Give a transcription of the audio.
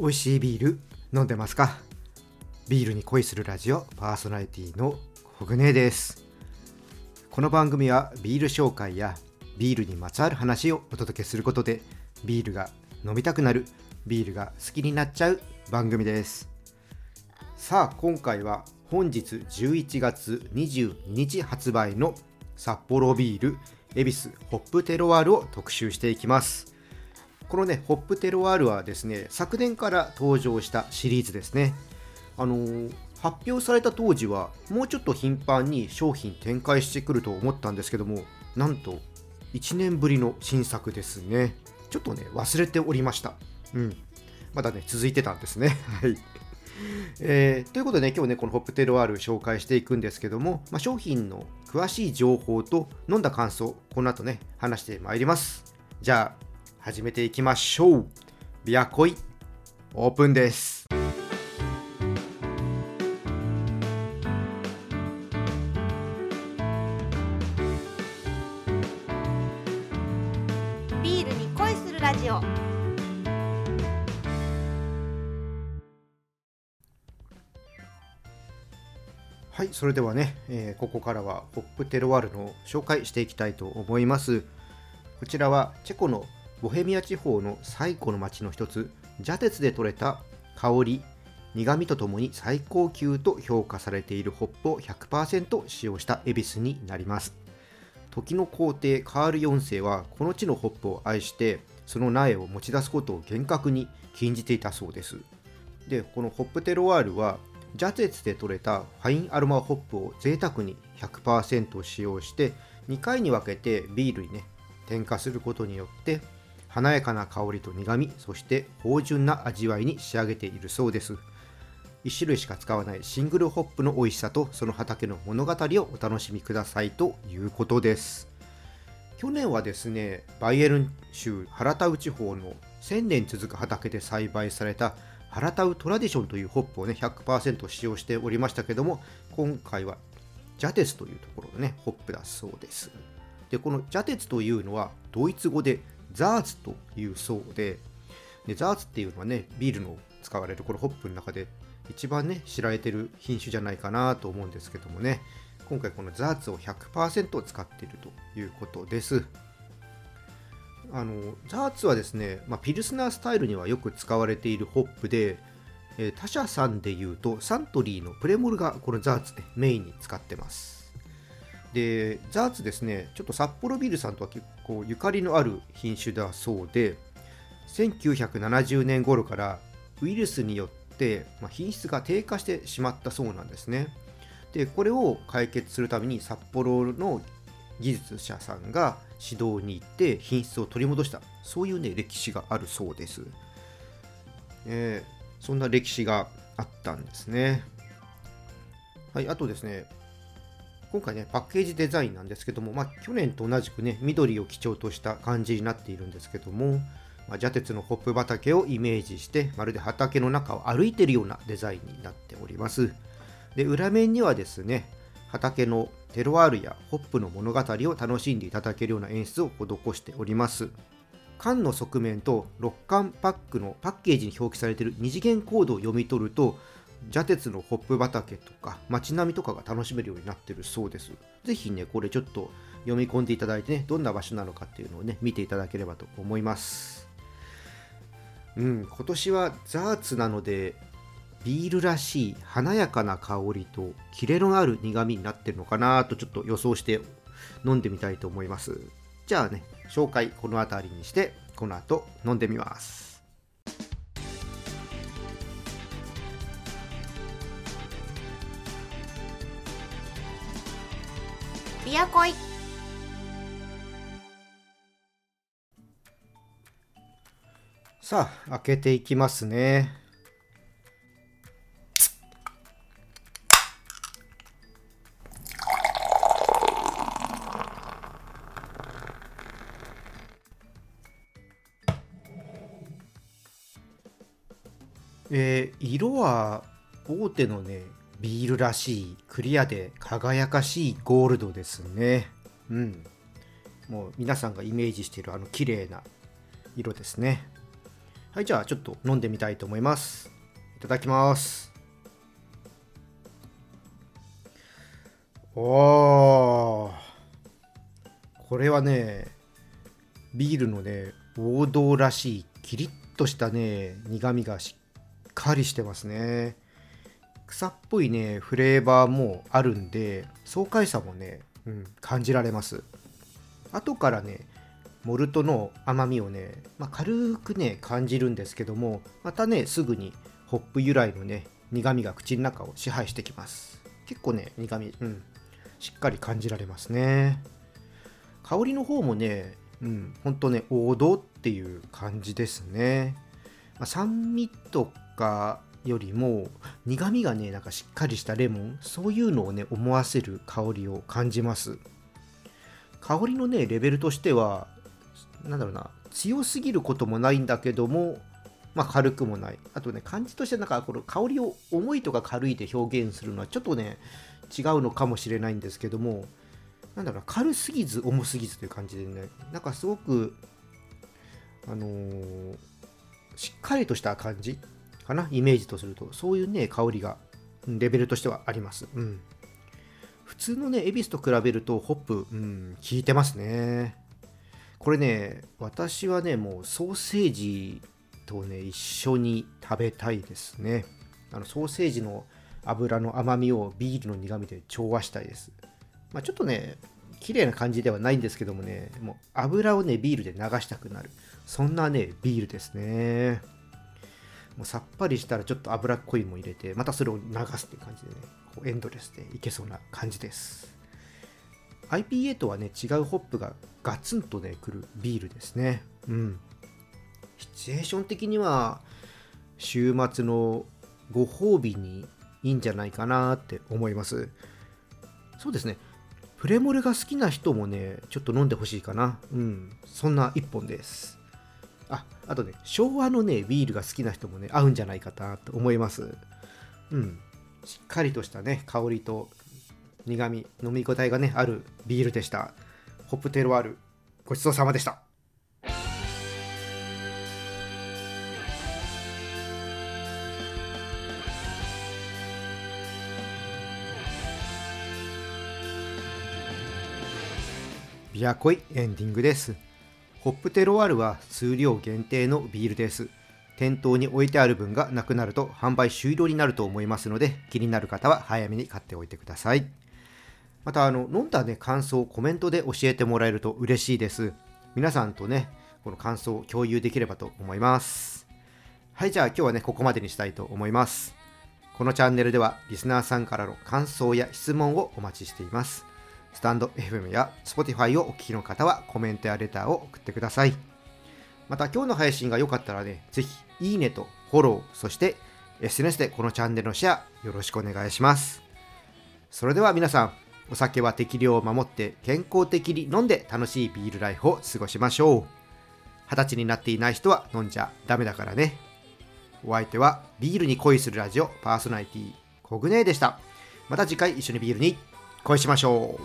美味しいビール飲んでますか？ビールに恋するラジオパーソナリティのコグネです。この番組はビール紹介やビールにまつわる話をお届けすることでビールが飲みたくなるビールが好きになっちゃう番組です。さあ今回は本日11月22日発売の札幌ビール恵比寿ホップテロワールを特集していきます。このねホップテロワールはですね昨年から登場したシリーズですね。あのー、発表された当時はもうちょっと頻繁に商品展開してくると思ったんですけどもなんと1年ぶりの新作ですね。ちょっとね忘れておりました。うん。まだね続いてたんですね。はい。えー、ということでね、今日ね、このホップテロワール紹介していくんですけども、まあ、商品の詳しい情報と飲んだ感想、この後ね、話してまいります。じゃあ、始めていきましょう。ビアコイ、オープンです。ビールに恋するラジオはい、それではね、えーここからはホップテロワールの紹介していきたいと思います。こちらはチェコのボヘミア地方の最古の町の一つ、ジャテツで採れた香り、苦味とともに最高級と評価されているホップを100%使用したエビスになります。時の皇帝カール4世はこの地のホップを愛してその苗を持ち出すことを厳格に禁じていたそうです。で、このホップテロワールはジャテツで採れたファインアロマホップを贅沢に100%使用して2回に分けてビールにね添加することによって華やかな香りと苦みそして芳醇な味わいに仕上げているそうです。1種類しか使わないシングルホップの美味しさとその畑の物語をお楽しみくださいということです。去年はですねバイエルン州ハラタウ地方の1000年続く畑で栽培されたハラタウトラディションというホップをね100%使用しておりましたけども今回はジャテツというところのねホップだそうです。でこのジャテツというのはドイツ語でザーツというそうででザーツっていうのはねビールの使われるこのホップの中で一番ね知られてる品種じゃないかなと思うんですけどもね。今回このザーツを100%使っているということです。あのザーツはですね、まあ、ピルスナースタイルにはよく使われているホップで、えー他社さんでいうとサントリーのプレモルがこのザーツねメインに使ってます。でザーツですねちょっと札幌ビールさんとは結構ゆかりのある品種だそうで1970年頃からウイルスによって、ま、品質が低下してしまったそうなんですね。でこれを解決するために札幌の技術者さんが指導に行って品質を取り戻したそういうね歴史があるそうです、えーそんな歴史があったんですね。はいあとですね今回ねパッケージデザインなんですけども、まあ、去年と同じくね緑を基調とした感じになっているんですけども、まあ、ジャテツのホップ畑をイメージしてまるで畑の中を歩いているようなデザインになっております。で裏面にはですね畑のテロワールやホップの物語を楽しんでいただけるような演出を施しております。缶の側面と6缶パックのパッケージに表記されている二次元コードを読み取るとジャテツのホップ畑とか街並みとかが楽しめるようになってるそうです。ぜひねこれちょっと読み込んでいただいてねどんな場所なのかっていうのをね見ていただければと思います。うん今年はザーツなのでビールらしい華やかな香りとキレのある苦味になってるのかなとちょっと予想して飲んでみたいと思います。じゃあね紹介この辺りにしてこの後飲んでみます。ビアコイさあ開けていきますね。えー色は大手のねビールらしいクリアで輝かしいゴールドですね。うん。もう皆さんがイメージしているあの綺麗な色ですね。はいじゃあちょっと飲んでみたいと思います。いただきます。おー。これはねビールのね王道らしいキリッとしたね苦みがしっかりしてますね。草っぽいねフレーバーもあるんで爽快さもね、うん、感じられます。後からねモルトの甘みをね、まあ、軽くね感じるんですけどもまたねすぐにホップ由来のね苦みが口の中を支配してきます。結構ね苦みうんしっかり感じられますね。香りの方もねうんほんとね王道っていう感じですね、まあ、酸味とかよりも苦みがねなんかしっかりしたレモンそういうのをね思わせる香りを感じます。香りのねレベルとしてはなんだろうな強すぎることもないんだけどもまあ、軽くもない。あとね感じとしてなんかこの香りを重いとか軽いで表現するのはちょっとね違うのかもしれないんですけどもなんだろう軽すぎず重すぎずという感じでねなんかすごくあのー、しっかりとした感じかなイメージとするとそういうね香りがレベルとしてはあります、うん、普通のね恵比寿と比べるとホップ、うん、効いてますねこれね私はねもうソーセージとね一緒に食べたいですねあのソーセージの油の甘みをビールの苦みで調和したいです。まあ、ちょっとね、綺麗な感じではないんですけどもね、もう油をね、ビールで流したくなる。そんなね、ビールですね。もうさっぱりしたらちょっと脂っこいも入れて、またそれを流すっていう感じでね、こうエンドレスでいけそうな感じです。IPA とはね、違うホップがガツンとね、くるビールですね。うん。シチュエーション的には、週末のご褒美にいいんじゃないかなって思いますそうですねプレモルが好きな人もねちょっと飲んでほしいかなうんそんな一本ですあとね昭和のねビールが好きな人もね合うんじゃないかなと思います。うん。しっかりとしたね香りと苦味飲み応えがねあるビールでした。ホップテロワールごちそうさまでした。ビアコイエンディングです。ホップテロワールは数量限定のビールです。店頭に置いてある分がなくなると販売終了になると思いますので気になる方は早めに買っておいてください。またあの飲んだね感想をコメントで教えてもらえると嬉しいです。皆さんとねこの感想を共有できればと思います。はいじゃあ今日はねここまでにしたいと思います。このチャンネルではリスナーさんからの感想や質問をお待ちしています。スタンド FM や Spotify をお聞きの方はコメントやレターを送ってください。また今日の配信が良かったらね、ぜひいいねとフォロー、そして SNS でこのチャンネルのシェアよろしくお願いします。それでは皆さん、お酒は適量を守って健康的に飲んで楽しいビールライフを過ごしましょう。二十歳になっていない人は飲んじゃダメだからね。お相手はビールに恋するラジオパーソナリティコグネーでした。また次回一緒にビールに恋しましょう。